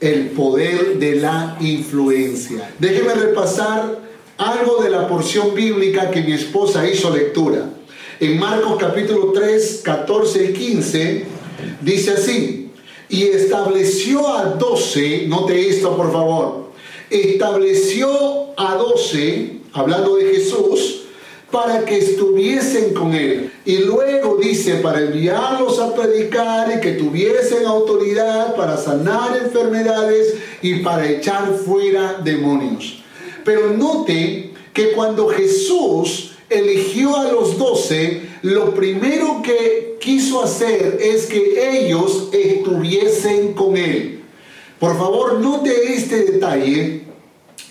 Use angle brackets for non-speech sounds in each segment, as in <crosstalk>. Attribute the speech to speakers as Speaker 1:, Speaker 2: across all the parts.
Speaker 1: el poder de la influencia. Déjeme repasar algo de la porción bíblica que mi esposa hizo lectura. En Marcos capítulo 3, 14 y 15 dice así, y estableció a doce, note esto por favor, estableció a doce, hablando de Jesús, para que estuviesen con él. Y luego dice, para enviarlos a predicar y que tuviesen autoridad para sanar enfermedades y para echar fuera demonios. Pero note que cuando Jesús eligió a los doce, lo primero que quiso hacer es que ellos estuviesen con él. Por favor, note este detalle,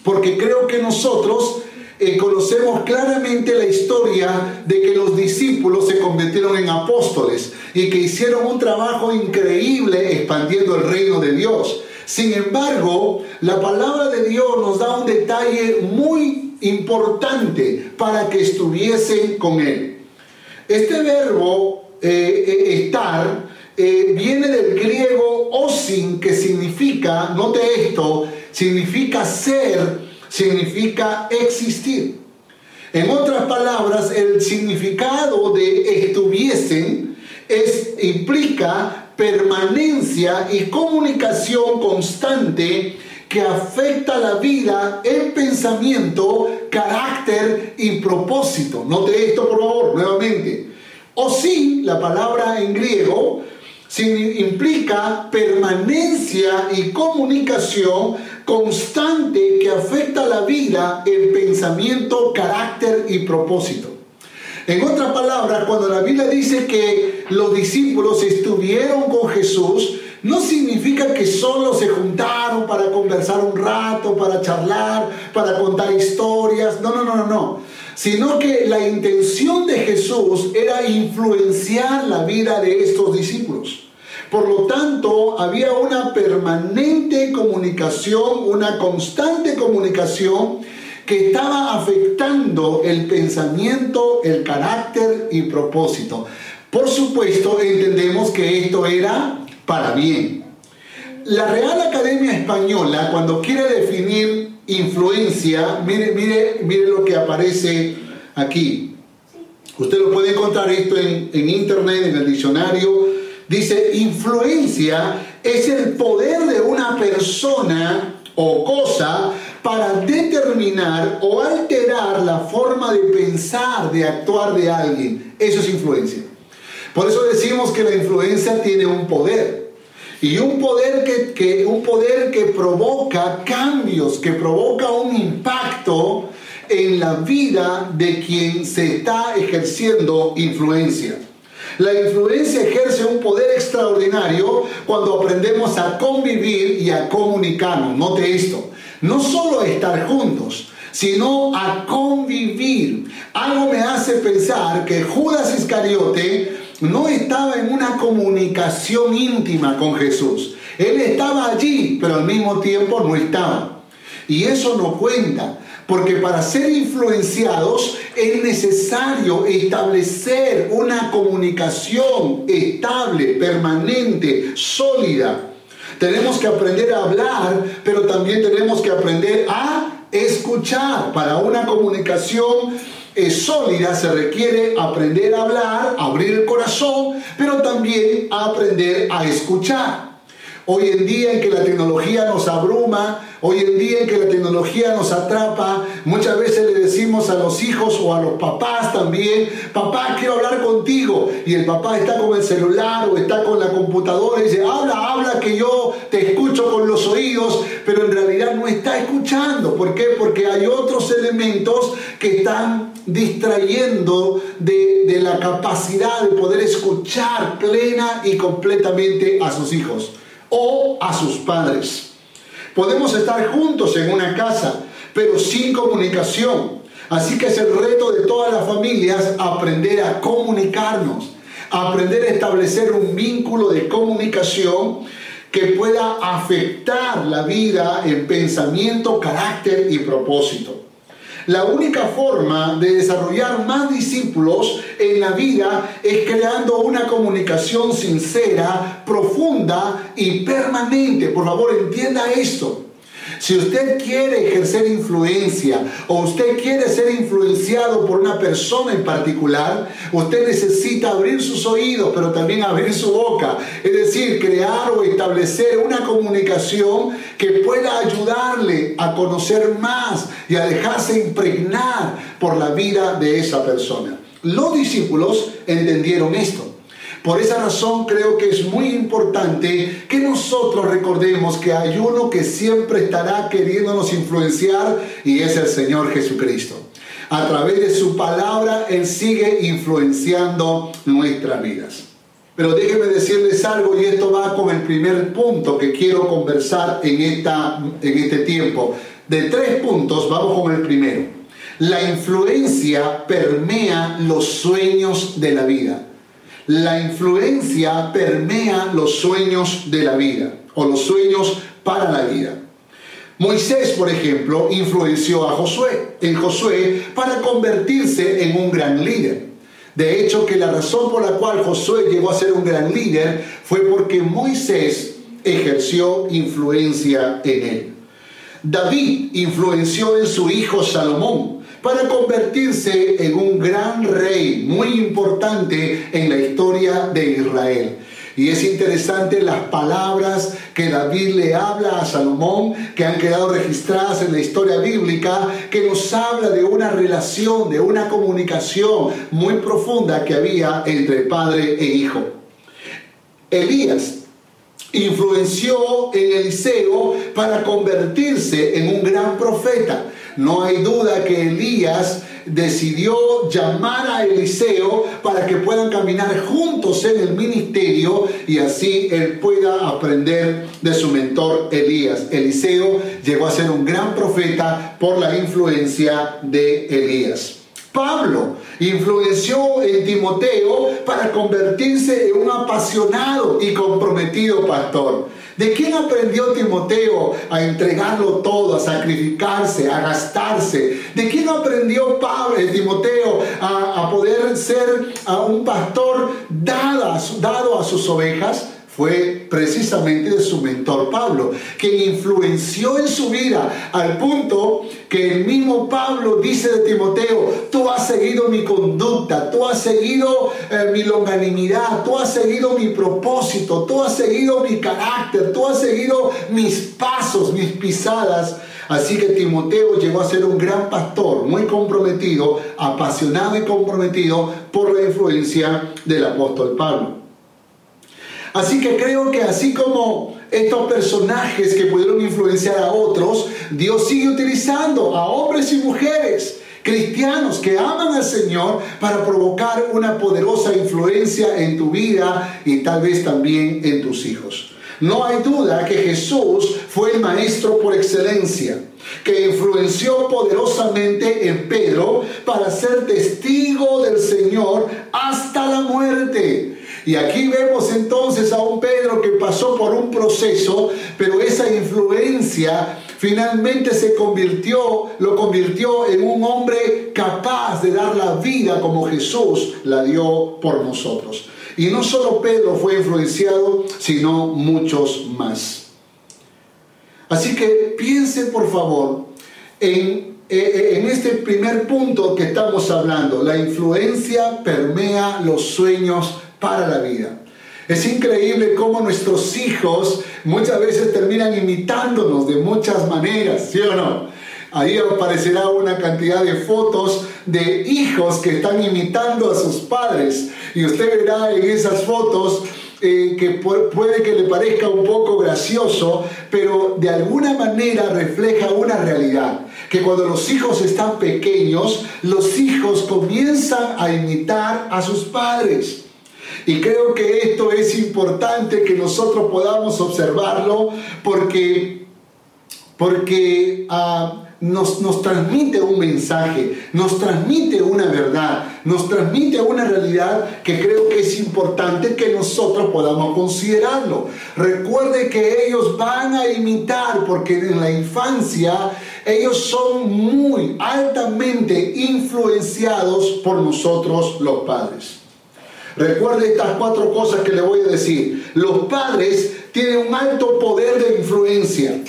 Speaker 1: porque creo que nosotros eh, conocemos claramente la historia de que los discípulos se convirtieron en apóstoles y que hicieron un trabajo increíble expandiendo el reino de Dios. Sin embargo, la palabra de Dios nos da un detalle muy importante para que estuviesen con Él. Este verbo eh, eh, estar viene del griego osin, que significa, note esto, significa ser significa existir. En otras palabras, el significado de estuviesen es, implica permanencia y comunicación constante que afecta la vida en pensamiento, carácter y propósito. Note esto por favor, nuevamente. O sí, la palabra en griego implica permanencia y comunicación constante que afecta la vida, el pensamiento, carácter y propósito. En otras palabras, cuando la Biblia dice que los discípulos estuvieron con Jesús, no significa que solo se juntaron para conversar un rato, para charlar, para contar historias. No, no, no, no, no. Sino que la intención de Jesús era influenciar la vida de estos discípulos. Por lo tanto, había una permanente comunicación, una constante comunicación que estaba afectando el pensamiento, el carácter y propósito. Por supuesto, entendemos que esto era para bien. La Real Academia Española, cuando quiere definir influencia, mire, mire, mire lo que aparece aquí. Usted lo puede encontrar esto en, en internet, en el diccionario Dice, influencia es el poder de una persona o cosa para determinar o alterar la forma de pensar, de actuar de alguien. Eso es influencia. Por eso decimos que la influencia tiene un poder. Y un poder que, que, un poder que provoca cambios, que provoca un impacto en la vida de quien se está ejerciendo influencia. La influencia ejerce un poder extraordinario cuando aprendemos a convivir y a comunicarnos. Note esto. No solo estar juntos, sino a convivir. Algo me hace pensar que Judas Iscariote no estaba en una comunicación íntima con Jesús. Él estaba allí, pero al mismo tiempo no estaba. Y eso no cuenta. Porque para ser influenciados es necesario establecer una comunicación estable, permanente, sólida. Tenemos que aprender a hablar, pero también tenemos que aprender a escuchar. Para una comunicación eh, sólida se requiere aprender a hablar, abrir el corazón, pero también aprender a escuchar. Hoy en día en que la tecnología nos abruma, hoy en día en que la tecnología nos atrapa, muchas veces le decimos a los hijos o a los papás también, papá, quiero hablar contigo. Y el papá está con el celular o está con la computadora y dice, habla, habla que yo te escucho con los oídos, pero en realidad no está escuchando. ¿Por qué? Porque hay otros elementos que están distrayendo de, de la capacidad de poder escuchar plena y completamente a sus hijos. o a sus padres. Podemos estar juntos en una casa, pero sin comunicación. Así que es el reto de todas las familias aprender a comunicarnos, aprender a establecer un vínculo de comunicación que pueda afectar la vida en pensamiento, carácter y propósito. La única forma de desarrollar más discípulos en la vida es creando una comunicación sincera, profunda y permanente. Por favor, entienda esto. Si usted quiere ejercer influencia o usted quiere ser influenciado por una persona en particular, usted necesita abrir sus oídos, pero también abrir su boca. Es decir, crear o establecer una comunicación que pueda ayudarle a conocer más y a dejarse impregnar por la vida de esa persona. Los discípulos entendieron esto. Por esa razón creo que es muy importante que nosotros recordemos que hay uno que siempre estará queriéndonos influenciar y es el Señor Jesucristo. A través de su palabra Él sigue influenciando nuestras vidas. Pero déjenme decirles algo y esto va con el primer punto que quiero conversar en, esta, en este tiempo. De tres puntos, vamos con el primero. La influencia permea los sueños de la vida la influencia permea los sueños de la vida o los sueños para la vida. Moisés, por ejemplo, influenció a Josué, en Josué para convertirse en un gran líder. De hecho, que la razón por la cual Josué llegó a ser un gran líder fue porque Moisés ejerció influencia en él. David influenció en su hijo Salomón para convertirse en un gran rey muy importante en la historia de Israel. Y es interesante las palabras que David le habla a Salomón, que han quedado registradas en la historia bíblica, que nos habla de una relación, de una comunicación muy profunda que había entre padre e hijo. Elías influenció en Eliseo para convertirse en un gran profeta. No hay duda que Elías decidió llamar a Eliseo para que puedan caminar juntos en el ministerio y así él pueda aprender de su mentor Elías. Eliseo llegó a ser un gran profeta por la influencia de Elías. Pablo influenció en Timoteo para convertirse en un apasionado y comprometido pastor. ¿De quién aprendió Timoteo a entregarlo todo, a sacrificarse, a gastarse? ¿De quién aprendió Pablo, Timoteo a, poder ser a un pastor dado a sus ovejas? Fue precisamente de su mentor Pablo, quien influenció en su vida al punto que el mismo Pablo dice de Timoteo, tú has seguido mi conducta, tú has seguido eh, mi longanimidad, tú has seguido mi propósito, tú has seguido mi carácter, tú has seguido mis pasos, mis pisadas. Así que Timoteo llegó a ser un gran pastor, muy comprometido, apasionado y comprometido por la influencia del apóstol Pablo. Así que creo que así como estos personajes que pudieron influenciar a otros, Dios sigue utilizando a hombres y mujeres cristianos que aman al Señor para provocar una poderosa influencia en tu vida y tal vez también en tus hijos. No hay duda que Jesús fue el maestro por excelencia, que influenció poderosamente en Pedro para ser testigo del Señor hasta la muerte. Y aquí vemos entonces a un Pedro que pasó por un proceso, pero esa influencia finalmente se convirtió, lo convirtió en un hombre capaz de dar la vida como Jesús la dio por nosotros. Y no solo Pedro fue influenciado, sino muchos más. Así que piensen por favor en, eh, en este primer punto que estamos hablando. La influencia permea los sueños para la vida. Es increíble cómo nuestros hijos muchas veces terminan imitándonos de muchas maneras, ¿sí o no? Ahí aparecerá una cantidad de fotos de hijos que están imitando a sus padres. Y usted verá en esas fotos eh, que puede que le parezca un poco gracioso, pero de alguna manera refleja una realidad. Que cuando los hijos están pequeños, los hijos comienzan a imitar a sus padres. Y creo que esto es importante que nosotros podamos observarlo porque, porque uh, nos, transmite un mensaje, nos transmite una verdad, nos transmite una realidad que creo que es importante que nosotros podamos considerarlo. Recuerde que ellos van a imitar, porque en la infancia ellos son muy altamente influenciados por nosotros los padres. Recuerde estas cuatro cosas que le voy a decir. Los padres tienen un alto poder de influencia.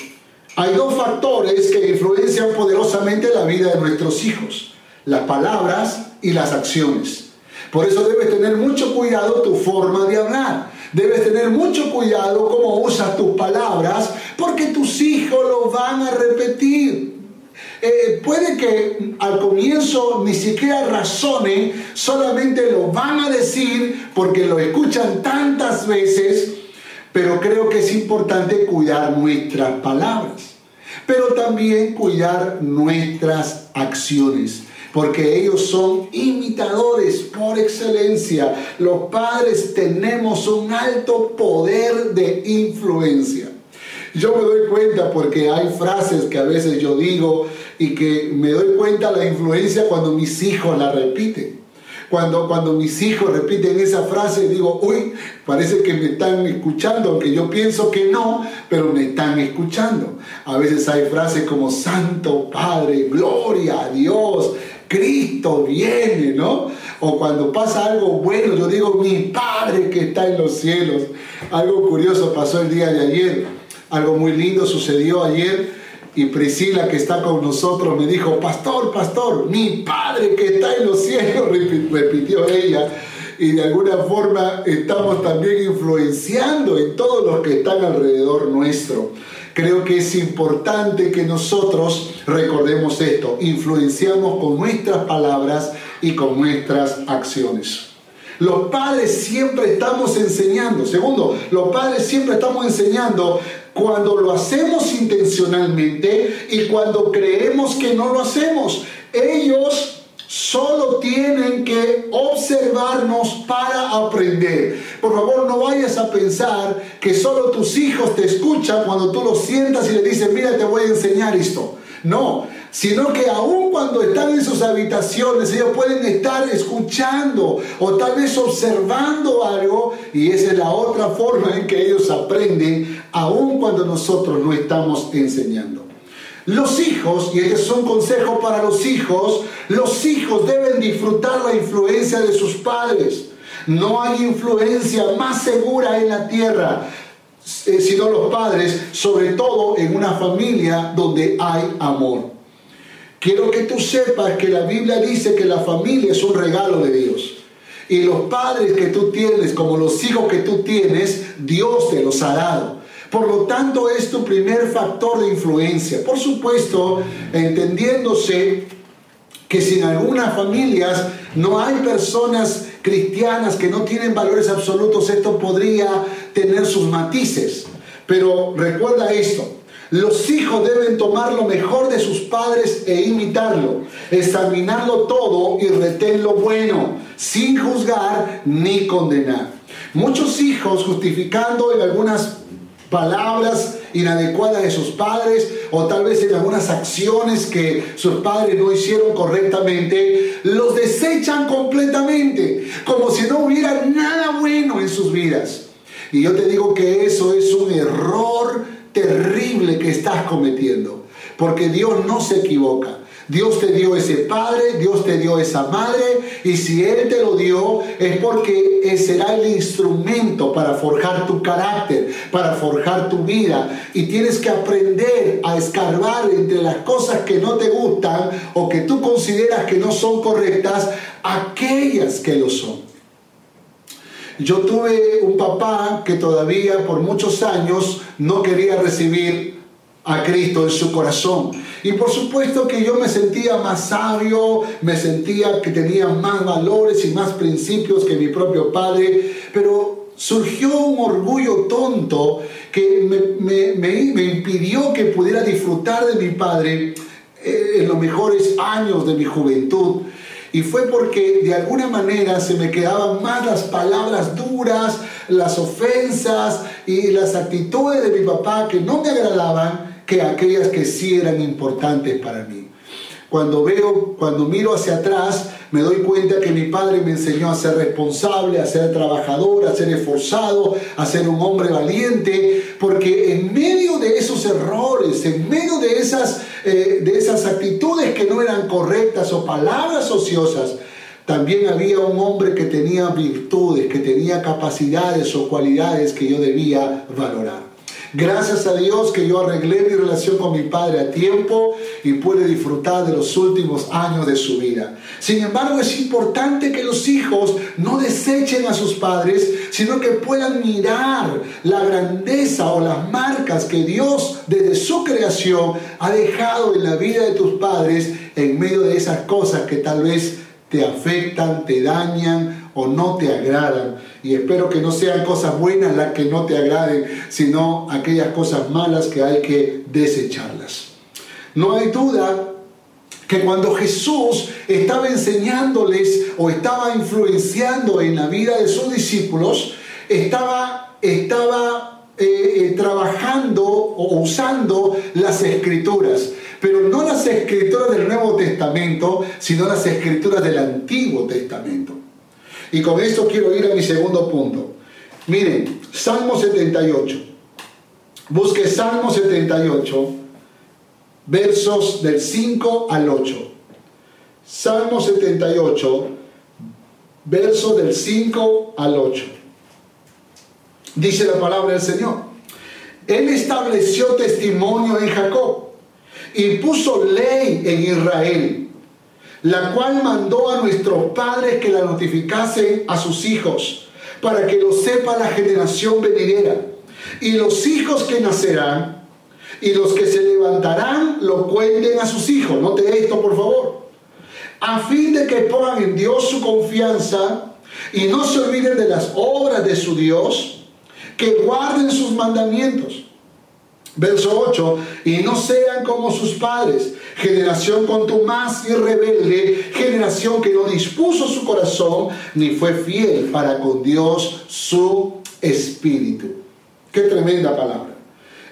Speaker 1: Hay dos factores que influencian poderosamente la vida de nuestros hijos, las palabras y las acciones. Por eso debes tener mucho cuidado tu forma de hablar. Debes tener mucho cuidado cómo usas tus palabras, porque tus hijos lo van a repetir. Eh, puede que al comienzo ni siquiera razonen, solamente lo van a decir porque lo escuchan tantas veces pero creo que es importante cuidar nuestras palabras, pero también cuidar nuestras acciones, porque ellos son imitadores por excelencia. Los padres tenemos un alto poder de influencia. Yo me doy cuenta porque hay frases que a veces yo digo y que me doy cuenta la influencia cuando mis hijos la repiten. Cuando, cuando mis hijos repiten esa frase, digo, uy, parece que me están escuchando, aunque yo pienso que no, pero me están escuchando. A veces hay frases como Santo Padre, gloria a Dios, Cristo viene, ¿no? O cuando pasa algo bueno, yo digo, mi Padre que está en los cielos. Algo curioso pasó el día de ayer, algo muy lindo sucedió ayer y Priscila que está con nosotros me dijo, pastor, pastor, mi Padre que está en los cielos, <laughs> repitió ella. Y de alguna forma estamos también influenciando en todos los que están alrededor nuestro. Creo que es importante que nosotros recordemos esto, influenciamos con nuestras palabras y con nuestras acciones. Los padres siempre estamos enseñando. Segundo, los padres siempre estamos enseñando cuando lo hacemos intencionalmente y cuando creemos que no lo hacemos. Ellos solo tienen que observarnos para aprender. Por favor, no vayas a pensar que solo tus hijos te escuchan cuando tú los sientas y le dices, mira, te voy a enseñar esto. No, sino que aun cuando están en sus habitaciones, ellos pueden estar escuchando o tal vez observando algo y esa es la otra forma en que ellos aprenden, aun cuando nosotros no estamos enseñando. Los hijos, y este es un consejo para los hijos, los hijos deben disfrutar la influencia de sus padres. No hay influencia más segura en la tierra eh, sino los padres, sobre todo en una familia donde hay amor. Quiero que tú sepas que la Biblia dice que la familia es un regalo de Dios. Y los padres que tú tienes, como los hijos que tú tienes, Dios te los ha dado. Por lo tanto, es tu primer factor de influencia. Por supuesto, entendiéndose que si en algunas familias no hay personas cristianas que no tienen valores absolutos, esto podría tener sus matices. Pero recuerda esto, los hijos deben tomar lo mejor de sus padres e imitarlo, examinarlo todo y retener lo bueno, sin juzgar ni condenar. Muchos hijos justificando en algunas palabras inadecuadas de sus padres o tal vez en algunas acciones que sus padres no hicieron correctamente, los desechan completamente, como si no hubiera nada bueno en sus vidas. Y yo te digo que eso es un error terrible que estás cometiendo. Porque Dios no se equivoca. Dios te dio ese padre, Dios te dio esa madre, y si Él te lo dio es porque será el instrumento para forjar tu carácter, para forjar tu vida. Y tienes que aprender a escarbar entre las cosas que no te gustan o que tú consideras que no son correctas, aquellas que lo son. Yo tuve un papá que todavía por muchos años no quería recibir a Cristo en su corazón. Y por supuesto que yo me sentía más sabio, me sentía que tenía más valores y más principios que mi propio padre, pero surgió un orgullo tonto que me, impidió que pudiera disfrutar de mi padre eh, en los mejores años de mi juventud. Y fue porque de alguna manera se me quedaban más las palabras duras, las ofensas y las actitudes de mi papá que no me agradaban que aquellas que sí eran importantes para mí. Cuando veo, cuando miro hacia atrás, me doy cuenta que mi padre me enseñó a ser responsable, a ser trabajador, a ser esforzado, a ser un hombre valiente, porque en medio de esos errores, en medio de esas, eh, de esas actitudes que no eran correctas o palabras ociosas, también había un hombre que tenía virtudes, que tenía capacidades o cualidades que yo debía valorar. Gracias a Dios que yo arreglé mi relación con mi padre a tiempo y pude disfrutar de los últimos años de su vida. Sin embargo, es importante que los hijos no desechen a sus padres, sino que puedan mirar la grandeza o las marcas que Dios desde su creación ha dejado en la vida de tus padres en medio de esas cosas que tal vez te afectan, te dañan o no te agradan. Y espero que no sean cosas buenas las que no te agraden, sino aquellas cosas malas que hay que desecharlas. No hay duda que cuando Jesús estaba enseñándoles o estaba influenciando en la vida de sus discípulos, estaba, estaba eh, eh, trabajando o usando las escrituras pero no las escrituras del Nuevo Testamento, sino las escrituras del Antiguo Testamento. Y con esto quiero ir a mi segundo punto. Miren, Salmo 78. Busque Salmo 78, versos del 5 al 8. Salmo 78, versos del 5 al 8. Dice la palabra del Señor. Él estableció testimonio en Jacob y puso ley en Israel, la cual mandó a nuestros padres que la notificasen a sus hijos, para que lo sepa la generación venidera. Y los hijos que nacerán y los que se levantarán lo cuenten a sus hijos. Note esto, por favor. A fin de que pongan en Dios su confianza y no se olviden de las obras de su Dios, que guarden sus mandamientos Verso 8, y no sean como sus padres, generación contumaz y rebelde, generación que no dispuso su corazón, ni fue fiel para con Dios su espíritu. Qué tremenda palabra.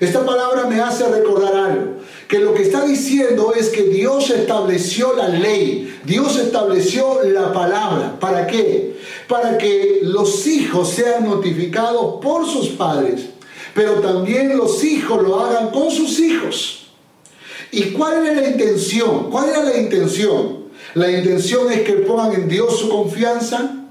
Speaker 1: Esta palabra me hace recordar algo, que lo que está diciendo es que Dios estableció la ley, Dios estableció la palabra. ¿Para qué? Para que los hijos sean notificados por sus padres pero también los hijos lo hagan con sus hijos. ¿Y cuál era la intención? ¿Cuál era la intención? La intención es que pongan en Dios su confianza,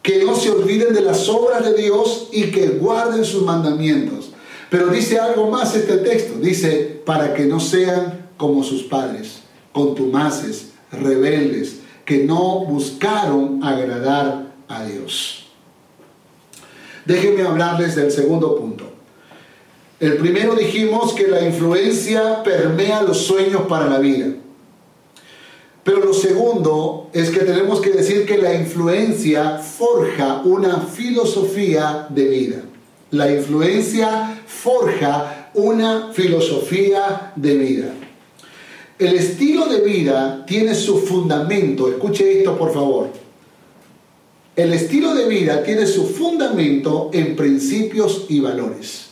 Speaker 1: que no se olviden de las obras de Dios y que guarden sus mandamientos. Pero dice algo más este texto, dice, para que no sean como sus padres, contumaces, rebeldes, que no buscaron agradar a Dios. Déjenme hablarles del segundo punto. El primero dijimos que la influencia permea los sueños para la vida. Pero lo segundo es que tenemos que decir que la influencia forja una filosofía de vida. La influencia forja una filosofía de vida. El estilo de vida tiene su fundamento, escuche esto por favor, el estilo de vida tiene su fundamento en principios y valores.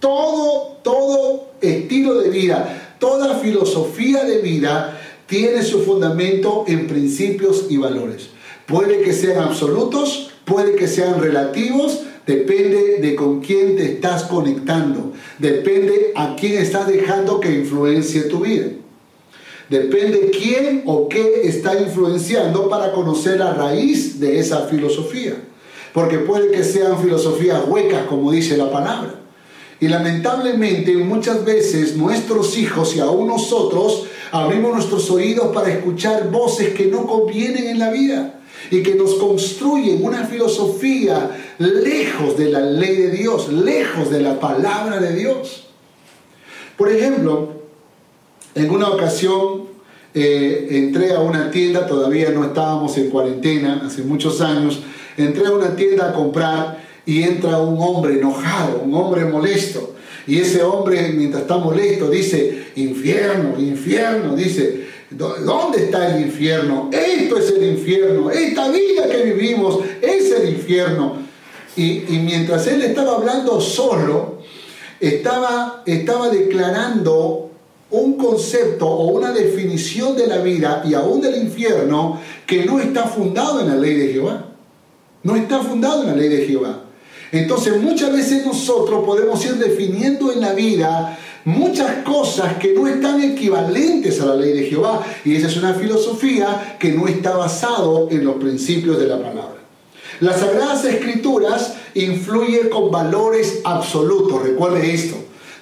Speaker 1: Todo, todo estilo de vida, toda filosofía de vida tiene su fundamento en principios y valores. Puede que sean absolutos, puede que sean relativos, depende de con quién te estás conectando, depende a quién estás dejando que influencie tu vida. Depende quién o qué está influenciando para conocer la raíz de esa filosofía. Porque puede que sean filosofías huecas, como dice la palabra. Y lamentablemente muchas veces nuestros hijos y aún nosotros abrimos nuestros oídos para escuchar voces que no convienen en la vida y que nos construyen una filosofía lejos de la ley de Dios, lejos de la palabra de Dios. Por ejemplo, en una ocasión eh, entré a una tienda, todavía no estábamos en cuarentena, hace muchos años, entré a una tienda a comprar y entra un hombre enojado, un hombre molesto. Y ese hombre, mientras está molesto, dice, infierno, infierno, dice, ¿Dónde está el infierno? Esto es el infierno. Esta vida que vivimos es el infierno. Y, mientras él estaba hablando solo, estaba, estaba declarando un concepto o una definición de la vida y aún del infierno que no está fundado en la ley de Jehová. No está fundado en la ley de Jehová. Entonces muchas veces nosotros podemos ir definiendo en la vida muchas cosas que no están equivalentes a la ley de Jehová. Y esa es una filosofía que no está basado en los principios de la palabra. Las Sagradas Escrituras influyen con valores absolutos. Recuerde esto.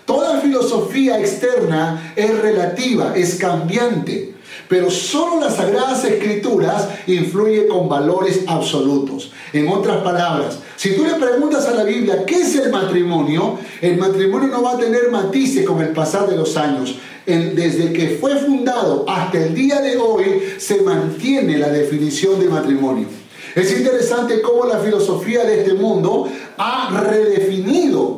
Speaker 1: Toda filosofía externa es relativa, es cambiante pero solo las Sagradas Escrituras influyen con valores absolutos. En otras palabras, si tú le preguntas a la Biblia qué es el matrimonio, el matrimonio no va a tener matices con el pasar de los años. Desde que fue fundado hasta el día de hoy se mantiene la definición de matrimonio. Es interesante cómo la filosofía de este mundo ha redefinido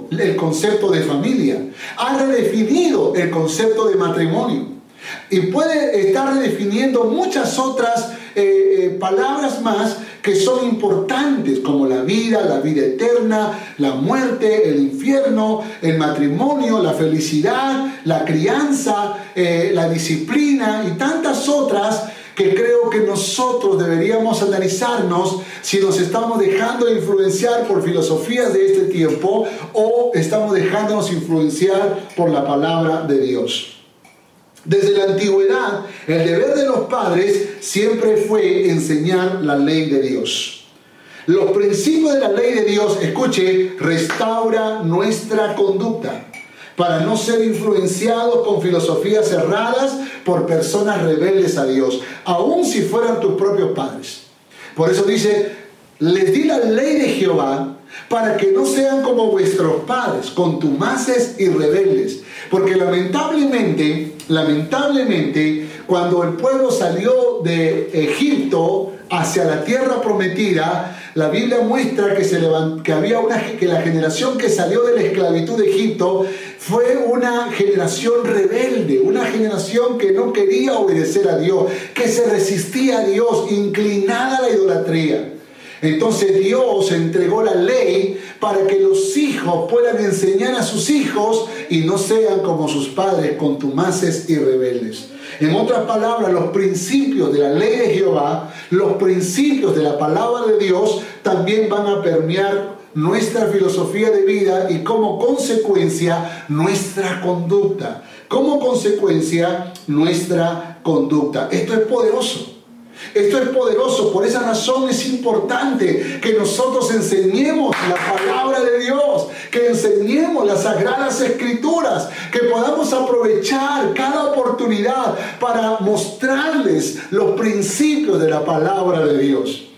Speaker 1: concepto de familia, ha redefinido el concepto de matrimonio. Y puede estar redefiniendo muchas otras eh, eh, palabras más que son importantes, como la vida, la vida eterna, la muerte, el infierno, el matrimonio, la felicidad, la crianza, eh, la disciplina y tantas otras que creo que nosotros deberíamos analizarnos si nos estamos dejando influenciar por filosofías de este tiempo o estamos dejándonos influenciar por la palabra de Dios. Desde la antigüedad, el deber de los padres siempre fue enseñar la ley de Dios. Los principios de la ley de Dios, escuche, restaura nuestra conducta para no ser influenciados con filosofías cerradas por personas rebeldes a Dios, aun si fueran tus propios padres. Por eso dice, les di la ley de Jehová para que no sean como vuestros padres, contumaces y rebeldes. Porque lamentablemente, lamentablemente, cuando el pueblo salió de Egipto hacia la tierra prometida, la Biblia muestra que, se que había una que la generación que salió de la esclavitud de Egipto fue una generación rebelde, una generación que no quería obedecer a Dios, que se resistía a Dios, inclinada a la idolatría. Entonces Dios entregó la ley para que los hijos puedan enseñar a sus hijos y no sean como sus padres contumaces y rebeldes. En otras palabras, los principios de la ley de Jehová, los principios de la palabra de Dios también van a permear nuestra filosofía de vida y como consecuencia nuestra conducta. Como consecuencia nuestra conducta. Esto es poderoso. Esto es poderoso, por esa razón es importante que nosotros enseñemos la palabra de Dios, que enseñemos las sagradas escrituras, que podamos aprovechar cada oportunidad para mostrarles los principios de la palabra de Dios.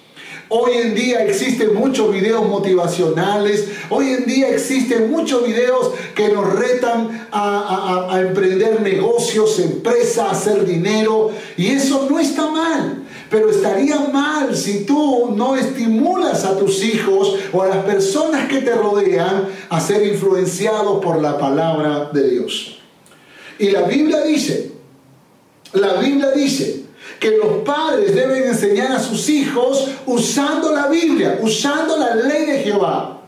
Speaker 1: Hoy en día existen muchos videos motivacionales, hoy en día existen muchos videos que nos retan a, emprender negocios, empresas, hacer dinero, y eso no está mal. Pero estaría mal si tú no estimulas a tus hijos o a las personas que te rodean a ser influenciados por la palabra de Dios. Y la Biblia dice, la Biblia dice que los padres deben enseñar a sus hijos usando la Biblia, usando la ley de Jehová.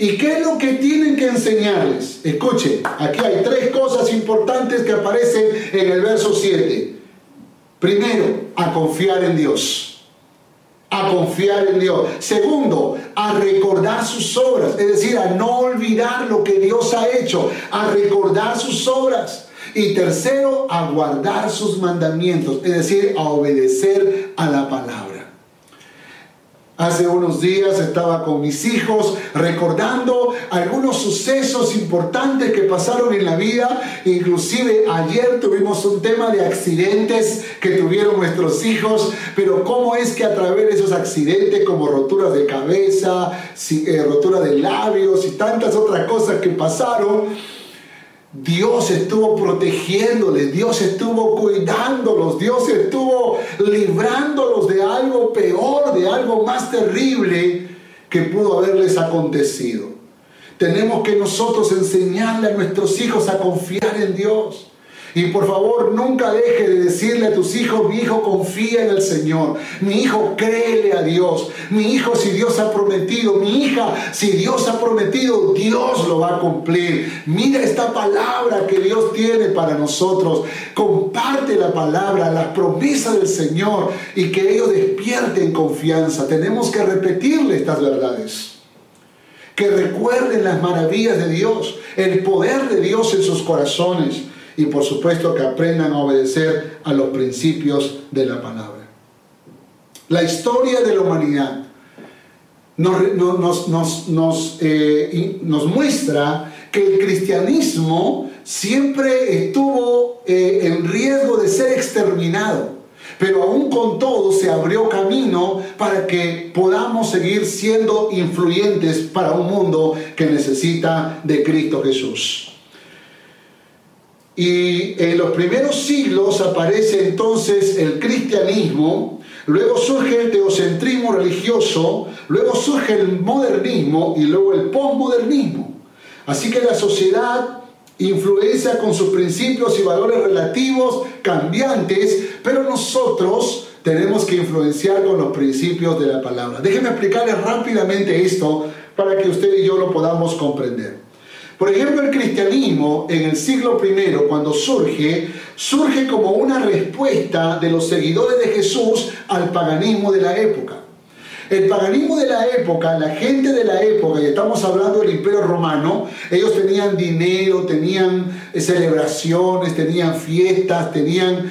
Speaker 1: ¿Y qué es lo que tienen que enseñarles? Escuche, aquí hay tres cosas importantes que aparecen en el verso 7. Primero, a confiar en Dios. A confiar en Dios. Segundo, a recordar sus obras. Es decir, a no olvidar lo que Dios ha hecho. A recordar sus obras. Y tercero, a guardar sus mandamientos. Es decir, a obedecer a la palabra. Hace unos días estaba con mis hijos recordando algunos sucesos importantes que pasaron en la vida. Inclusive ayer tuvimos un tema de accidentes que tuvieron nuestros hijos, pero cómo es que a través de esos accidentes como roturas de cabeza, eh, rotura de labios y tantas otras cosas que pasaron, Dios estuvo protegiéndoles, Dios estuvo cuidándolos, Dios estuvo librándolos de algo peor, de algo más terrible que pudo haberles acontecido. Tenemos que nosotros enseñarle a nuestros hijos a confiar en Dios. Y por favor, nunca deje de decirle a tus hijos, mi hijo confía en el Señor, mi hijo créele a Dios, mi hijo si Dios ha prometido, mi hija si Dios ha prometido, Dios lo va a cumplir. Mira esta palabra que Dios tiene para nosotros. Comparte la palabra, las promesas del Señor y que ellos despierten confianza. Tenemos que repetirle estas verdades que recuerden las maravillas de Dios, el poder de Dios en sus corazones y por supuesto que aprendan a obedecer a los principios de la palabra. La historia de la humanidad nos, eh, muestra que el cristianismo siempre estuvo eh, en riesgo de ser exterminado. Pero aún con todo se abrió camino para que podamos seguir siendo influyentes para un mundo que necesita de Cristo Jesús. Y en los primeros siglos aparece entonces el cristianismo, luego surge el teocentrismo religioso, luego surge el modernismo y luego el postmodernismo. Así que la sociedad influencia con sus principios y valores relativos cambiantes, pero nosotros tenemos que influenciar con los principios de la palabra. Déjenme explicarles rápidamente esto para que usted y yo lo podamos comprender. Por ejemplo, el cristianismo en el siglo I, cuando surge, surge como una respuesta de los seguidores de Jesús al paganismo de la época. El paganismo de la época, la gente de la época, y estamos hablando del imperio romano, ellos tenían dinero, tenían eh, celebraciones, tenían fiestas, tenían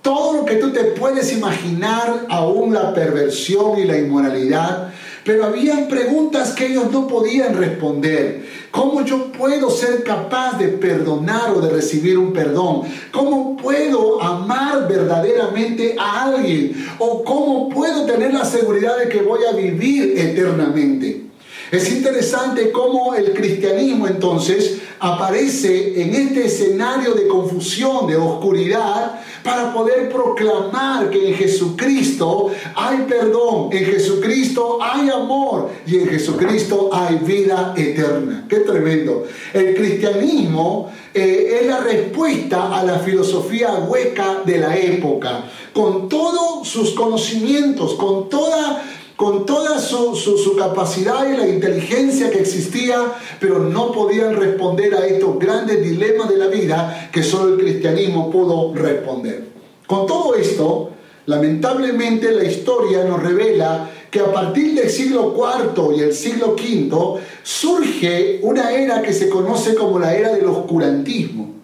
Speaker 1: todo lo que tú te puedes imaginar, aún la perversión y la inmoralidad. Pero habían preguntas que ellos no podían responder. ¿Cómo yo puedo ser capaz de perdonar o de recibir un perdón? ¿Cómo puedo amar verdaderamente a alguien? ¿O cómo puedo tener la seguridad de que voy a vivir eternamente? Es interesante cómo el cristianismo entonces aparece en este escenario de confusión, de oscuridad, para poder proclamar que en Jesucristo hay perdón, en Jesucristo hay amor y en Jesucristo hay vida eterna. Qué tremendo. El cristianismo eh, es la respuesta a la filosofía hueca de la época, con todos sus conocimientos, con toda con toda su, capacidad y la inteligencia que existía, pero no podían responder a estos grandes dilemas de la vida que solo el cristianismo pudo responder. Con todo esto, lamentablemente la historia nos revela que a partir del siglo IV y el siglo V surge una era que se conoce como la era del oscurantismo,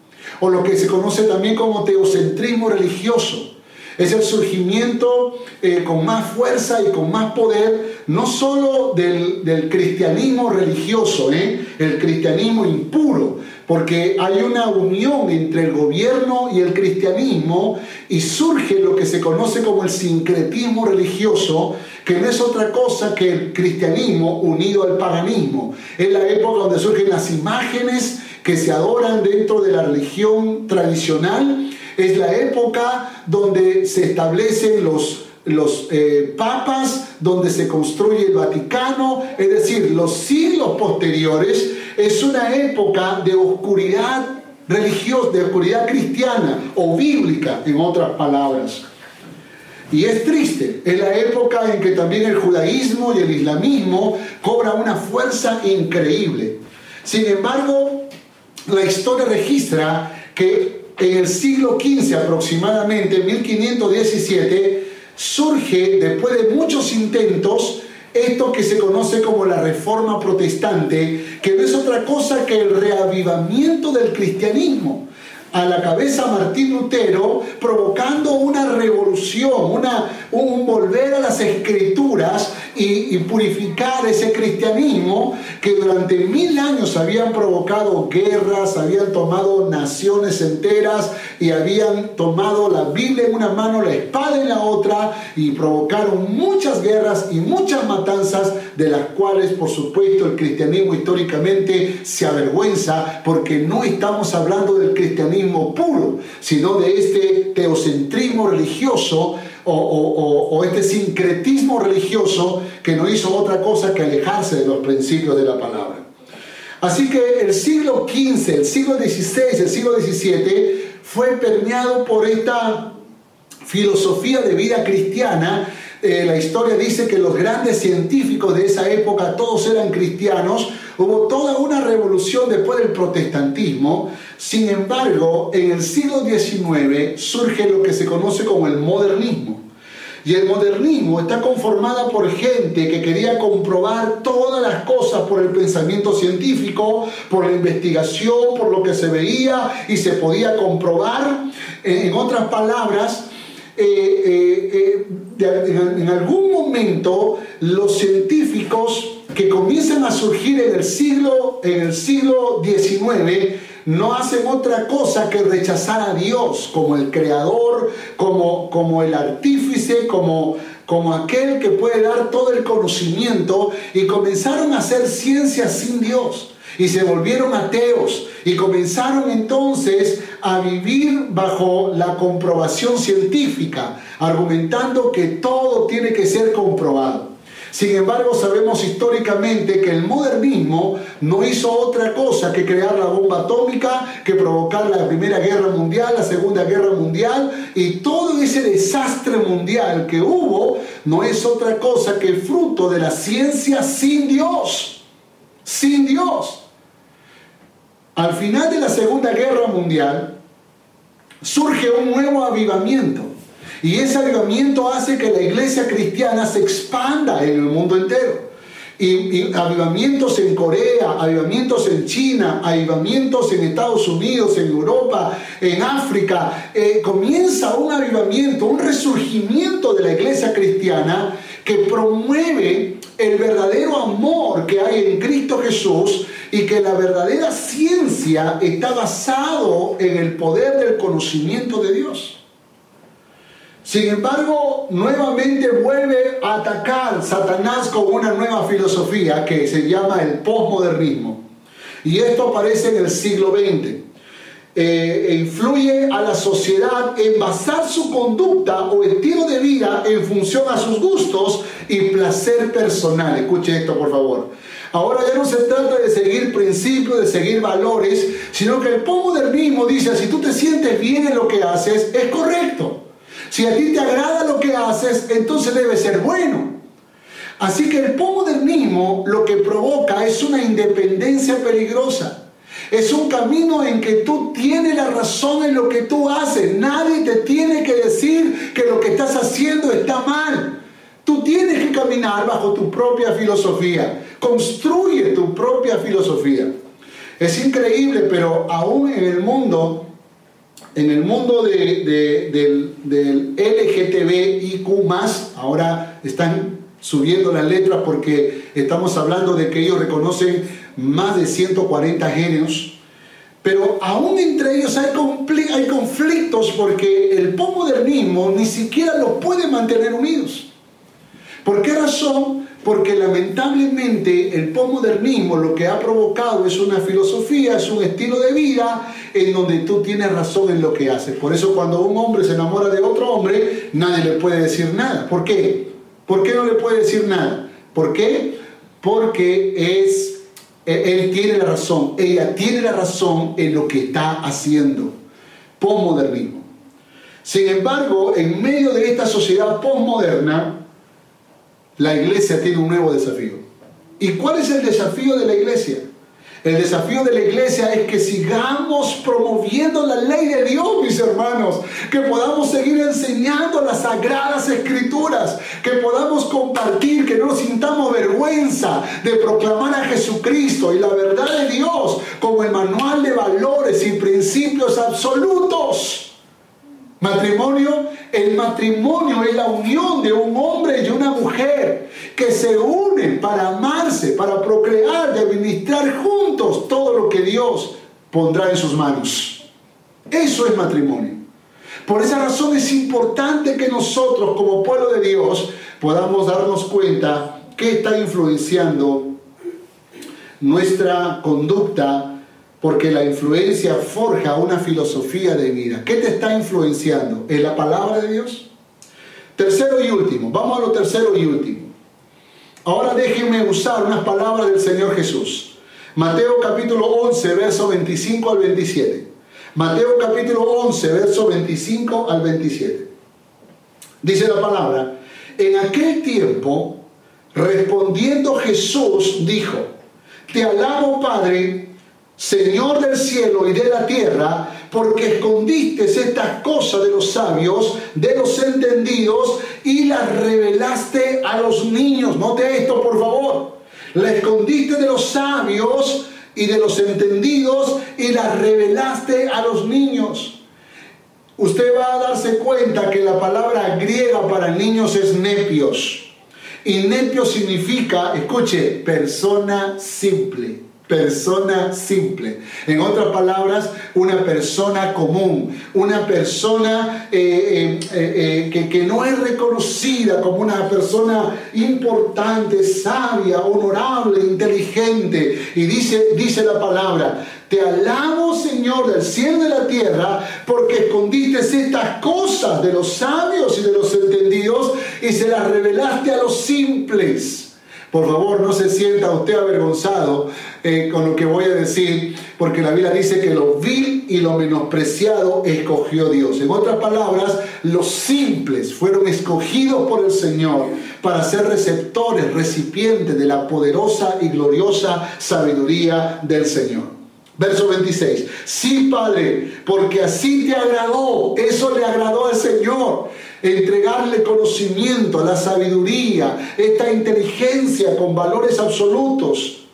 Speaker 1: o lo que se conoce también como teocentrismo religioso es el surgimiento eh, con más fuerza y con más poder, no solo del, cristianismo religioso, ¿eh? el cristianismo impuro, porque hay una unión entre el gobierno y el cristianismo y surge lo que se conoce como el sincretismo religioso, que no es otra cosa que el cristianismo unido al paganismo. Es la época donde surgen las imágenes que se adoran dentro de la religión tradicional es la época donde se establecen los, los eh, papas, donde se construye el Vaticano, es decir, los siglos posteriores es una época de oscuridad religiosa, de oscuridad cristiana o bíblica, en otras palabras. Y es triste, es la época en que también el judaísmo y el islamismo cobran una fuerza increíble. Sin embargo, la historia registra que en el siglo XV aproximadamente, 1517, surge, después de muchos intentos, esto que se conoce como la reforma protestante, que no es otra cosa que el reavivamiento del cristianismo. A la cabeza Martín Lutero, una una, un volver a las escrituras y, purificar ese cristianismo que durante mil años habían provocado guerras, habían tomado naciones enteras y habían tomado la Biblia en una mano, la espada en la otra y provocaron muchas guerras y muchas matanzas de las cuales por supuesto el cristianismo históricamente se avergüenza porque no estamos hablando del cristianismo puro, sino de este teocentrismo religioso o, este sincretismo religioso que no hizo otra cosa que alejarse de los principios de la palabra. Así que el siglo XV, el siglo XVI, el siglo XVII fue permeado por esta filosofía de vida cristiana. Eh, la historia dice que los grandes científicos de esa época todos eran cristianos. Hubo toda una revolución después del protestantismo. Sin embargo, en el siglo XIX surge lo que se conoce como el modernismo. Y el modernismo está conformada por gente que quería comprobar todas las cosas por el pensamiento científico, por la investigación, por lo que se veía y se podía comprobar. En otras palabras, eh, eh, eh, en algún momento los científicos que comienzan a surgir en el siglo, en el siglo XIX no hacen otra cosa que rechazar a Dios como el creador, como, como el artífice, como, como aquel que puede dar todo el conocimiento y comenzaron a hacer ciencia sin Dios y se volvieron ateos y comenzaron entonces a vivir bajo la comprobación científica, argumentando que todo tiene que ser comprobado. Sin embargo, sabemos históricamente que el modernismo no hizo otra cosa que crear la bomba atómica, que provocar la Primera Guerra Mundial, la Segunda Guerra Mundial y todo ese desastre mundial que hubo no es otra cosa que fruto de la ciencia sin Dios. Sin Dios. Al final de la Segunda Guerra Mundial surge un nuevo avivamiento y ese avivamiento hace que la iglesia cristiana se expanda en el mundo entero. Y, avivamientos en Corea, avivamientos en China, avivamientos en Estados Unidos, en Europa, en África. Eh, comienza un avivamiento, un resurgimiento de la iglesia cristiana que promueve el verdadero amor que hay en Cristo Jesús y que la verdadera ciencia está basado en el poder del conocimiento de Dios. Sin embargo, nuevamente vuelve a atacar Satanás con una nueva filosofía que se llama el posmodernismo. Y esto aparece en el siglo XX. Eh, e influye a la sociedad en basar su conducta o estilo de vida en función a sus gustos y placer personal. Escuche esto, por favor. Ahora ya no se trata de seguir principios, de seguir valores, sino que el posmodernismo dice, si tú te sientes bien en lo que haces, es correcto. Si a ti te agrada lo que haces, entonces debe ser bueno. Así que el posmodernismo lo que provoca es una independencia peligrosa. Es un camino en que tú tienes la razón en lo que tú haces. Nadie te tiene que decir que lo que estás haciendo está mal. Tú tienes que caminar bajo tu propia filosofía. Construye tu propia filosofía. Es increíble, pero aún en el mundo en el mundo de, del, del LGTBIQ, ahora están subiendo las letras porque estamos hablando de que ellos reconocen más de 140 géneros. Pero aún entre ellos hay, hay conflictos porque el posmodernismo ni siquiera los puede mantener unidos. ¿Por qué razón? Porque lamentablemente el posmodernismo lo que ha provocado es una filosofía, es un estilo de vida en donde tú tienes razón en lo que haces. Por eso cuando un hombre se enamora de otro hombre, nadie le puede decir nada. ¿Por qué? ¿Por qué no le puede decir nada? ¿Por qué? Porque es, e, él tiene la razón, ella tiene la razón en lo que está haciendo. Posmodernismo. Sin embargo, en medio de esta sociedad posmoderna, la iglesia tiene un nuevo desafío. ¿Y cuál es el desafío de la iglesia? El desafío de la iglesia es que sigamos promoviendo la ley de Dios, mis hermanos, que podamos seguir enseñando las sagradas escrituras, que podamos compartir, que no sintamos vergüenza de proclamar a Jesucristo y la verdad de Dios como el manual de valores y principios absolutos. Matrimonio, el matrimonio es la unión de un hombre y una mujer que se unen para amarse, para procrear y administrar juntos todo lo que Dios pondrá en sus manos. Eso es matrimonio. Por esa razón es importante que nosotros como pueblo de Dios podamos darnos cuenta que está influenciando nuestra conducta porque la influencia forja una filosofía de vida. ¿Qué te está influenciando? ¿En la palabra de Dios? Tercero y último, vamos a lo tercero y último. Ahora déjenme usar unas palabras del Señor Jesús. Mateo capítulo 11, verso 25 al 27. Mateo capítulo 11, verso 25 al 27. Dice la palabra, en aquel tiempo, respondiendo Jesús, dijo, te alabo Padre, Señor del cielo y de la tierra, porque escondiste estas cosas de los sabios, de los entendidos, y las revelaste a los niños. Note esto, por favor. La escondiste de los sabios y de los entendidos, y las revelaste a los niños. Usted va a darse cuenta que la palabra griega para niños es nepios. Y nepio significa, escuche, persona simple persona simple. En otras palabras, una persona común, una persona eh, eh, eh, que, que, no es reconocida como una persona importante, sabia, honorable, inteligente. Y dice, dice la palabra, te alabo Señor del cielo y de la tierra, porque escondiste estas cosas de los sabios y de los entendidos y se las revelaste a los simples. Por favor, no se sienta usted avergonzado eh, con lo que voy a decir, porque la Biblia dice que lo vil y lo menospreciado escogió Dios. En otras palabras, los simples fueron escogidos por el Señor para ser receptores, recipientes de la poderosa y gloriosa sabiduría del Señor. Verso 26. Sí, Padre, porque así te agradó. Eso le agradó al Señor entregarle conocimiento, la sabiduría, esta inteligencia con valores absolutos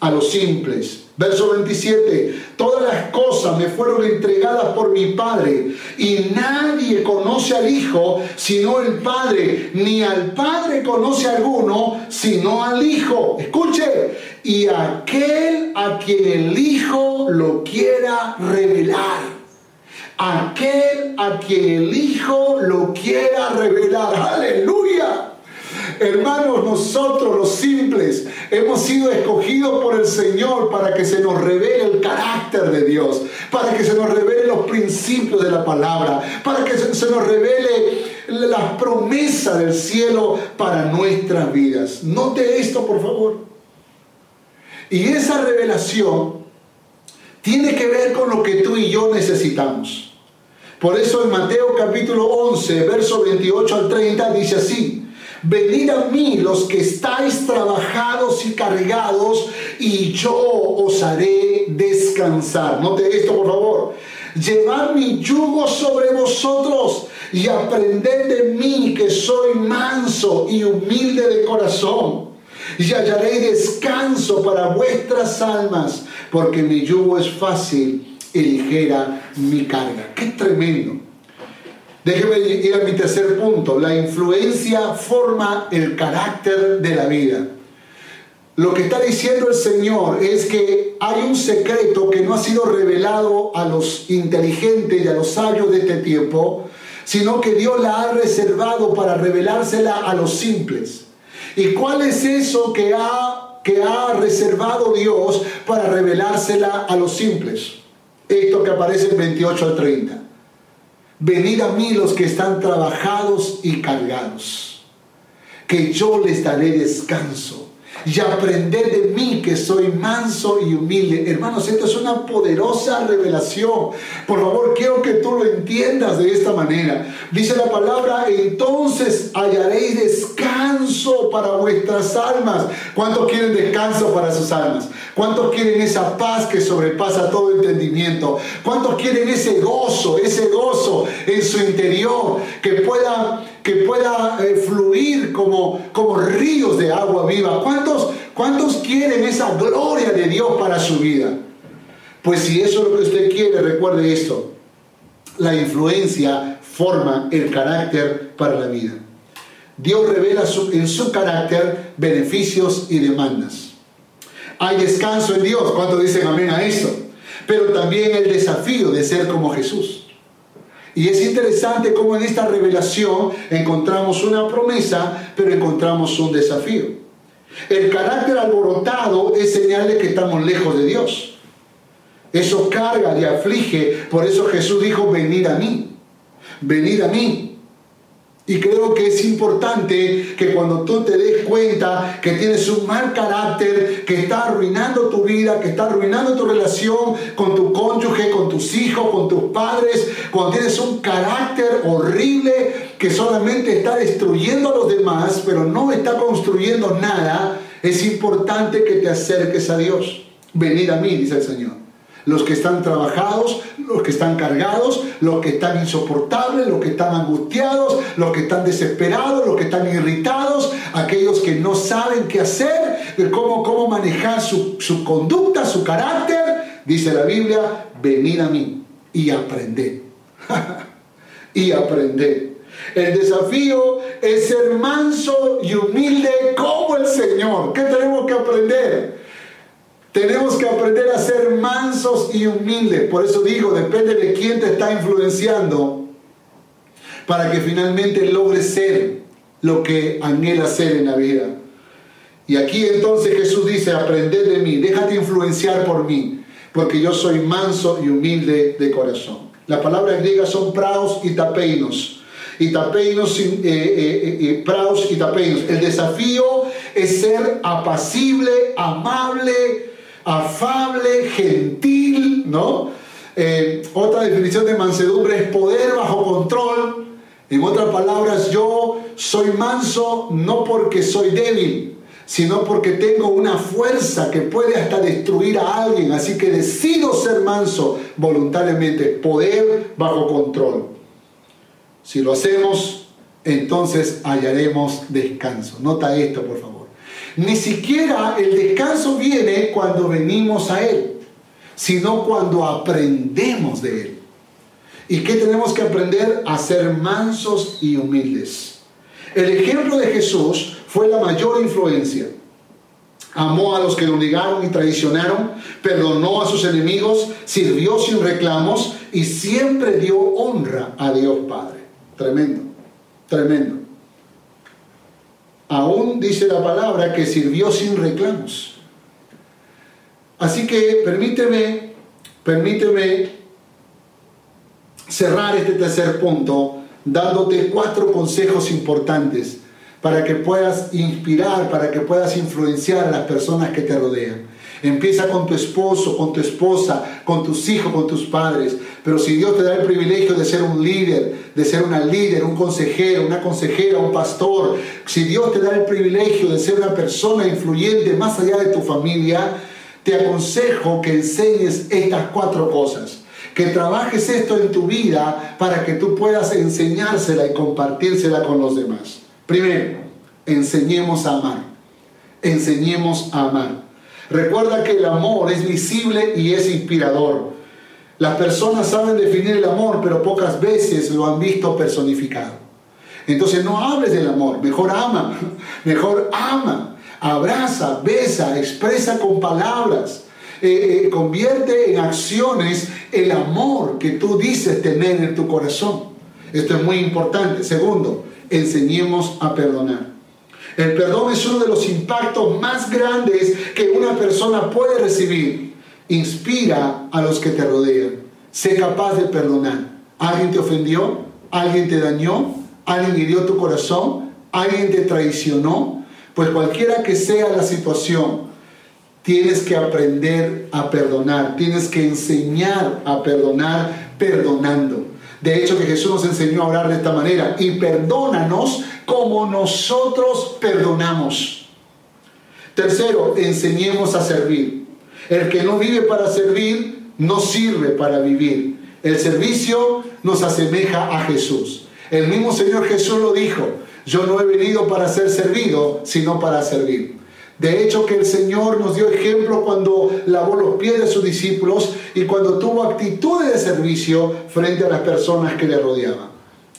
Speaker 1: a los simples. Verso 27, todas las cosas me fueron entregadas por mi Padre y nadie conoce al Hijo sino el Padre, ni al Padre conoce a alguno sino al Hijo. Escuche, y aquel a quien el Hijo lo quiera revelar aquel a quien el Hijo lo quiera revelar. Aleluya. Hermanos, nosotros los simples hemos sido escogidos por el Señor para que se nos revele el carácter de Dios, para que se nos revele los principios de la palabra, para que se nos revele la promesa del cielo para nuestras vidas. Note esto, por favor. Y esa revelación tiene que ver con lo que tú y yo necesitamos. Por eso en Mateo capítulo 11, verso 28 al 30 dice así, venid a mí los que estáis trabajados y cargados y yo os haré descansar. Note esto por favor. Llevad mi yugo sobre vosotros y aprended de mí que soy manso y humilde de corazón. Y hallaréis descanso para vuestras almas, porque mi yugo es fácil y ligera mi carga. ¡Qué tremendo! Déjeme ir a mi tercer punto. La influencia forma el carácter de la vida. Lo que está diciendo el Señor es que hay un secreto que no ha sido revelado a los inteligentes y a los sabios de este tiempo, sino que Dios la ha reservado para revelársela a los simples. ¿Y cuál es eso que ha, que ha reservado Dios para revelársela a los simples? Esto que aparece en 28 al 30. Venid a mí los que están trabajados y cargados, que yo les daré descanso y aprended de mí que soy manso y humilde. Hermanos, esto es una poderosa revelación. Por favor, quiero que tú lo entiendas de esta manera. Dice la palabra, entonces hallaréis descanso para vuestras almas. ¿Cuántos quieren descanso para sus almas? ¿Cuántos quieren esa paz que sobrepasa todo entendimiento? ¿Cuántos quieren ese gozo, ese gozo en su interior que pueda que pueda eh, fluir como, como ríos de agua viva. ¿Cuántos, ¿Cuántos quieren esa gloria de Dios para su vida? Pues si eso es lo que usted quiere, recuerde esto. La influencia forma el carácter para la vida. Dios revela en su carácter beneficios y demandas. Hay descanso en Dios. ¿Cuántos dicen amén a eso? Pero también el desafío de ser como Jesús. Y es interesante cómo en esta revelación encontramos una promesa, pero encontramos un desafío. El carácter alborotado es señal de que estamos lejos de Dios. Eso carga y aflige. Por eso Jesús dijo, venid a mí. Venid a mí. Y creo que es importante que cuando tú te des cuenta que tienes un mal carácter, que está arruinando tu vida, que está arruinando tu relación con tu cónyuge, con tus hijos, con tus padres, cuando tienes un carácter horrible que solamente está destruyendo a los demás, pero no está construyendo nada, es importante que te acerques a Dios. Venid a mí, dice el Señor los que están trabajados, los que están cargados, los que están insoportables, los que están angustiados, los que están desesperados, los que están irritados, aquellos que no saben qué hacer, cómo, cómo manejar su, su conducta, su carácter. Dice la Biblia, venid a mí y aprended. <laughs> y aprended. El desafío es ser manso y humilde como el Señor. ¿Qué tenemos que aprender? Tenemos que aprender a ser mansos y humildes. Por eso digo, depende de quién te está influenciando para que finalmente logres ser lo que anhela ser en la vida. Y aquí entonces Jesús dice, aprended de mí, déjate influenciar por mí, porque yo soy manso y humilde de corazón. Las palabras griegas son praos y tapeinos. Y tapeinos, eh, eh, eh, praos y tapeinos. El desafío es ser apacible, amable, afable, gentil, ¿no? Eh, otra definición de mansedumbre es poder bajo control. En otras palabras, yo soy manso no porque soy débil, sino porque tengo una fuerza que puede hasta destruir a alguien. Así que decido ser manso voluntariamente, poder bajo control. Si lo hacemos, entonces hallaremos descanso. Nota esto, por favor. Ni siquiera el descanso viene cuando venimos a Él, sino cuando aprendemos de Él. ¿Y qué tenemos que aprender? A ser mansos y humildes. El ejemplo de Jesús fue la mayor influencia. Amó a los que lo negaron y traicionaron, perdonó a sus enemigos, sirvió sin reclamos y siempre dio honra a Dios Padre. Tremendo, tremendo. Aún dice la palabra que sirvió sin reclamos. Así que permíteme, permíteme cerrar este tercer punto dándote cuatro consejos importantes para que puedas inspirar, para que puedas influenciar a las personas que te rodean. Empieza con tu esposo, con tu esposa, con tus hijos, con tus padres. Pero si Dios te da el privilegio de ser un líder, de ser una líder, un consejero, una consejera, un pastor, si Dios te da el privilegio de ser una persona influyente más allá de tu familia, te aconsejo que enseñes estas cuatro cosas. Que trabajes esto en tu vida para que tú puedas enseñársela y compartírsela con los demás. Primero, enseñemos a amar. Enseñemos a amar. Recuerda que el amor es visible y es inspirador. Las personas saben definir el amor, pero pocas veces lo han visto personificado. Entonces no hables del amor, mejor ama, <laughs> mejor ama, abraza, besa, expresa con palabras, eh, eh, convierte en acciones el amor que tú dices tener en tu corazón. Esto es muy importante. Segundo, enseñemos a perdonar. El perdón es uno de los impactos más grandes que una persona puede recibir. Inspira a los que te rodean. Sé capaz de perdonar. ¿Alguien te ofendió? ¿Alguien te dañó? ¿Alguien hirió tu corazón? ¿Alguien te traicionó? Pues cualquiera que sea la situación, tienes que aprender a perdonar. Tienes que enseñar a perdonar perdonando. De hecho, que Jesús nos enseñó a orar de esta manera. Y perdónanos como nosotros perdonamos. Tercero, enseñemos a servir. El que no vive para servir, no sirve para vivir. El servicio nos asemeja a Jesús. El mismo Señor Jesús lo dijo. Yo no he venido para ser servido, sino para servir. De hecho que el Señor nos dio ejemplo cuando lavó los pies de sus discípulos y cuando tuvo actitudes de servicio frente a las personas que le rodeaban.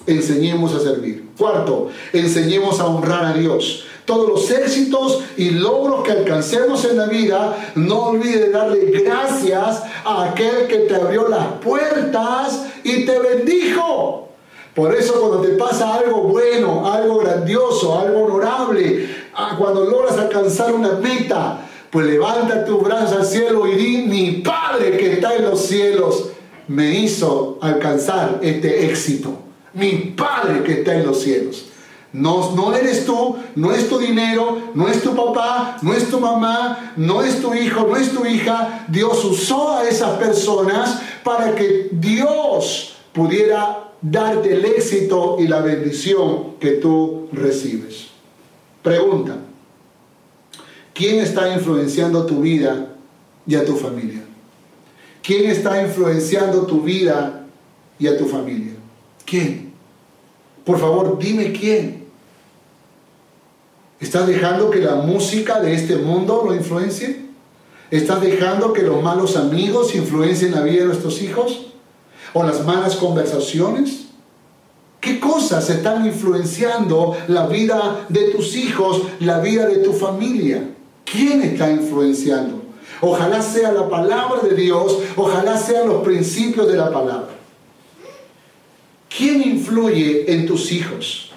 Speaker 1: Enseñemos a servir. Cuarto, enseñemos a honrar a Dios. Todos los éxitos y logros que alcancemos en la vida, no olvides darle gracias a aquel que te abrió las puertas y te bendijo. Por eso cuando te pasa algo bueno, algo grandioso, algo honorable, ah, cuando logras alcanzar una meta, pues levanta tus brazos al cielo y di, mi Padre que está en los cielos me hizo alcanzar este éxito. Mi Padre que está en los cielos. No, no eres tú, no es tu dinero, no es tu papá, no es tu mamá, no es tu hijo, no es tu hija. Dios usó a esas personas para que Dios pudiera darte el éxito y la bendición que tú recibes. Pregunta, ¿quién está influenciando tu vida y a tu familia? ¿Quién está influenciando tu vida y a tu familia? ¿Quién? Por favor, dime quién. ¿Estás dejando que la música de este mundo lo influencie? ¿Estás dejando que los malos amigos influencien la vida de nuestros hijos? ¿O las malas conversaciones? ¿Qué cosas están influenciando la vida de tus hijos, la vida de tu familia? ¿Quién está influenciando? Ojalá sea la palabra de Dios, ojalá sean los principios de la palabra. ¿Quién influye en tus hijos?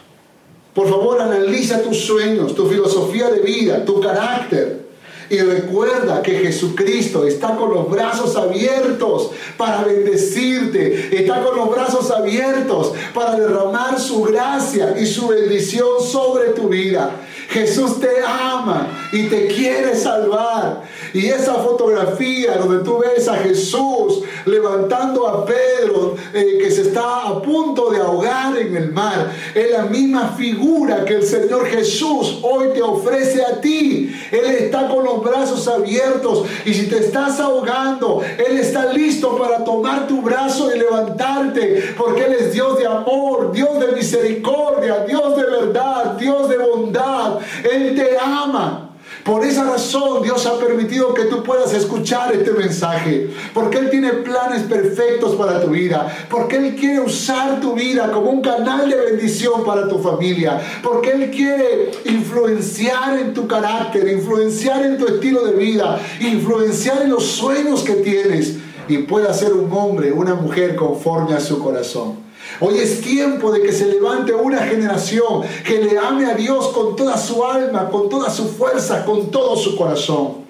Speaker 1: Por favor, analiza tus sueños, tu filosofía de vida, tu carácter. Y recuerda que Jesucristo está con los brazos abiertos para bendecirte. Está con los brazos abiertos para derramar su gracia y su bendición sobre tu vida. Jesús te ama y te quiere salvar. Y esa fotografía donde tú ves a Jesús levantando a Pedro eh, que se está a punto de ahogar en el mar, es la misma figura que el Señor Jesús hoy te ofrece a ti. Él está con los brazos abiertos y si te estás ahogando, Él está listo para tomar tu brazo y levantarte, porque Él es Dios de amor, Dios de misericordia, Dios de verdad, Dios de bondad. Él te ama. Por esa razón Dios ha permitido que tú puedas escuchar este mensaje. Porque Él tiene planes perfectos para tu vida. Porque Él quiere usar tu vida como un canal de bendición para tu familia. Porque Él quiere influenciar en tu carácter, influenciar en tu estilo de vida, influenciar en los sueños que tienes. Y pueda ser un hombre, una mujer conforme a su corazón. Hoy es tiempo de que se levante una generación que le ame a Dios con toda su alma, con toda su fuerza, con todo su corazón.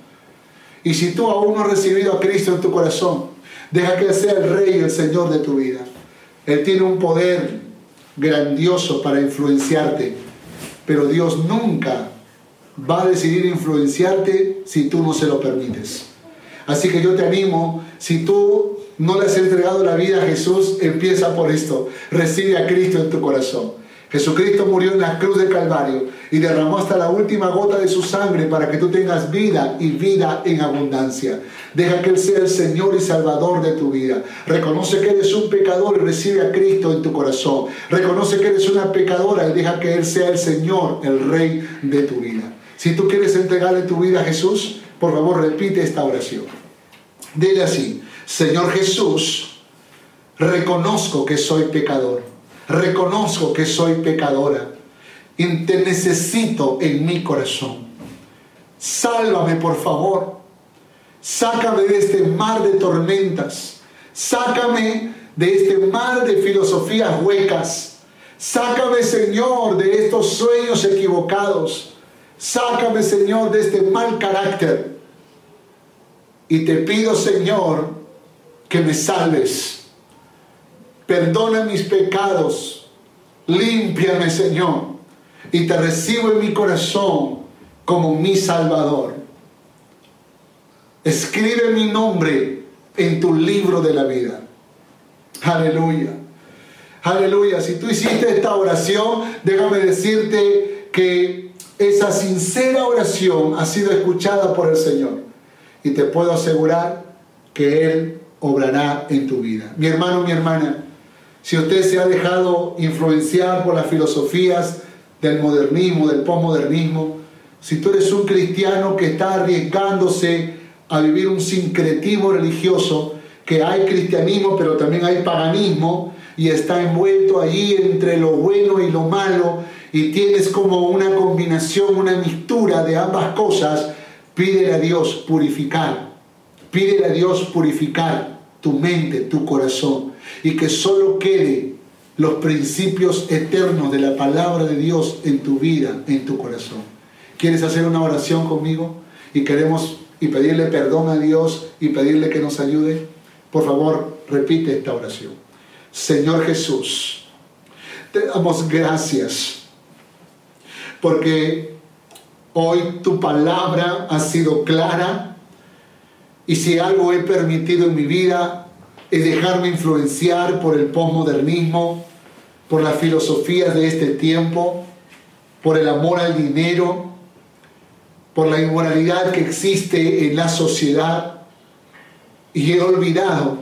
Speaker 1: Y si tú aún no has recibido a Cristo en tu corazón, deja que sea el Rey y el Señor de tu vida. Él tiene un poder grandioso para influenciarte, pero Dios nunca va a decidir influenciarte si tú no se lo permites. Así que yo te animo, si tú no le has entregado la vida a Jesús, empieza por esto. Recibe a Cristo en tu corazón. Jesucristo murió en la cruz de Calvario y derramó hasta la última gota de su sangre para que tú tengas vida y vida en abundancia. Deja que Él sea el Señor y Salvador de tu vida. Reconoce que eres un pecador y recibe a Cristo en tu corazón. Reconoce que eres una pecadora y deja que Él sea el Señor, el Rey de tu vida. Si tú quieres entregarle tu vida a Jesús, por favor repite esta oración. Dile así, Señor Jesús, reconozco que soy pecador, reconozco que soy pecadora y te necesito en mi corazón. Sálvame, por favor. Sácame de este mar de tormentas. Sácame de este mar de filosofías huecas. Sácame, Señor, de estos sueños equivocados. Sácame, Señor, de este mal carácter. Y te pido, Señor, que me salves. Perdona mis pecados. Límpiame, Señor. Y te recibo en mi corazón como mi Salvador. Escribe mi nombre en tu libro de la vida. Aleluya. Aleluya. Si tú hiciste esta oración, déjame decirte que esa sincera oración ha sido escuchada por el Señor. Y te puedo asegurar que Él obrará en tu vida. Mi hermano, mi hermana, si usted se ha dejado influenciar por las filosofías del modernismo, del posmodernismo, si tú eres un cristiano que está arriesgándose a vivir un sincretismo religioso, que hay cristianismo pero también hay paganismo y está envuelto allí entre lo bueno y lo malo y tienes como una combinación, una mixtura de ambas cosas, pídele a Dios purificar Pídele a Dios purificar tu mente, tu corazón, y que solo quede los principios eternos de la palabra de Dios en tu vida, en tu corazón. ¿Quieres hacer una oración conmigo? Y queremos y pedirle perdón a Dios y pedirle que nos ayude. Por favor, repite esta oración. Señor Jesús, Te damos gracias porque hoy tu palabra ha sido clara y si algo he permitido en mi vida es dejarme influenciar por el posmodernismo, por las filosofías de este tiempo, por el amor al dinero, por la inmoralidad que existe en la sociedad y he olvidado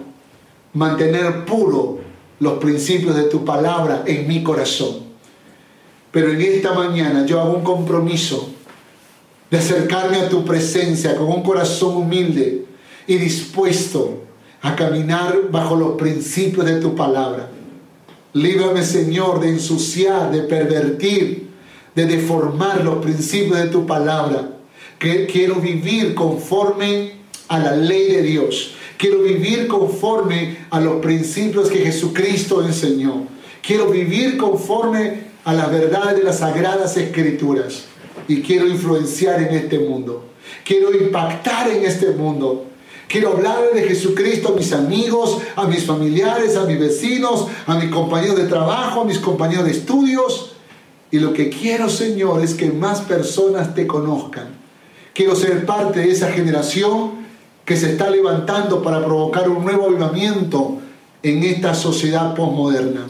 Speaker 1: mantener puro los principios de tu palabra en mi corazón. Pero en esta mañana yo hago un compromiso de acercarme a tu presencia con un corazón humilde y dispuesto a caminar bajo los principios de tu palabra. Líbrame, Señor, de ensuciar, de pervertir, de deformar los principios de tu palabra. Que quiero vivir conforme a la ley de Dios. Quiero vivir conforme a los principios que Jesucristo enseñó. Quiero vivir conforme a las verdades de las sagradas escrituras. Y quiero influenciar en este mundo. Quiero impactar en este mundo. Quiero hablar de Jesucristo a mis amigos, a mis familiares, a mis vecinos, a mis compañeros de trabajo, a mis compañeros de estudios. Y lo que quiero, Señor, es que más personas te conozcan. Quiero ser parte de esa generación que se está levantando para provocar un nuevo avivamiento en esta sociedad postmoderna.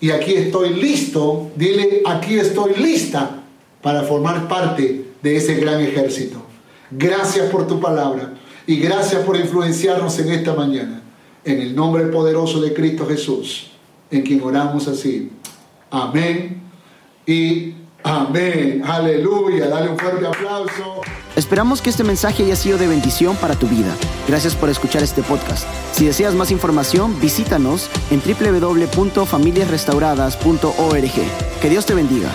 Speaker 1: Y aquí estoy listo, dile, aquí estoy lista para formar parte de ese gran ejército. Gracias por tu palabra y gracias por influenciarnos en esta mañana. En el nombre poderoso de Cristo Jesús, en quien oramos así. Amén y amén. Aleluya. Dale un fuerte aplauso.
Speaker 2: Esperamos que este mensaje haya sido de bendición para tu vida. Gracias por escuchar este podcast. Si deseas más información, visítanos en www.familiasrestauradas.org. Que Dios te bendiga.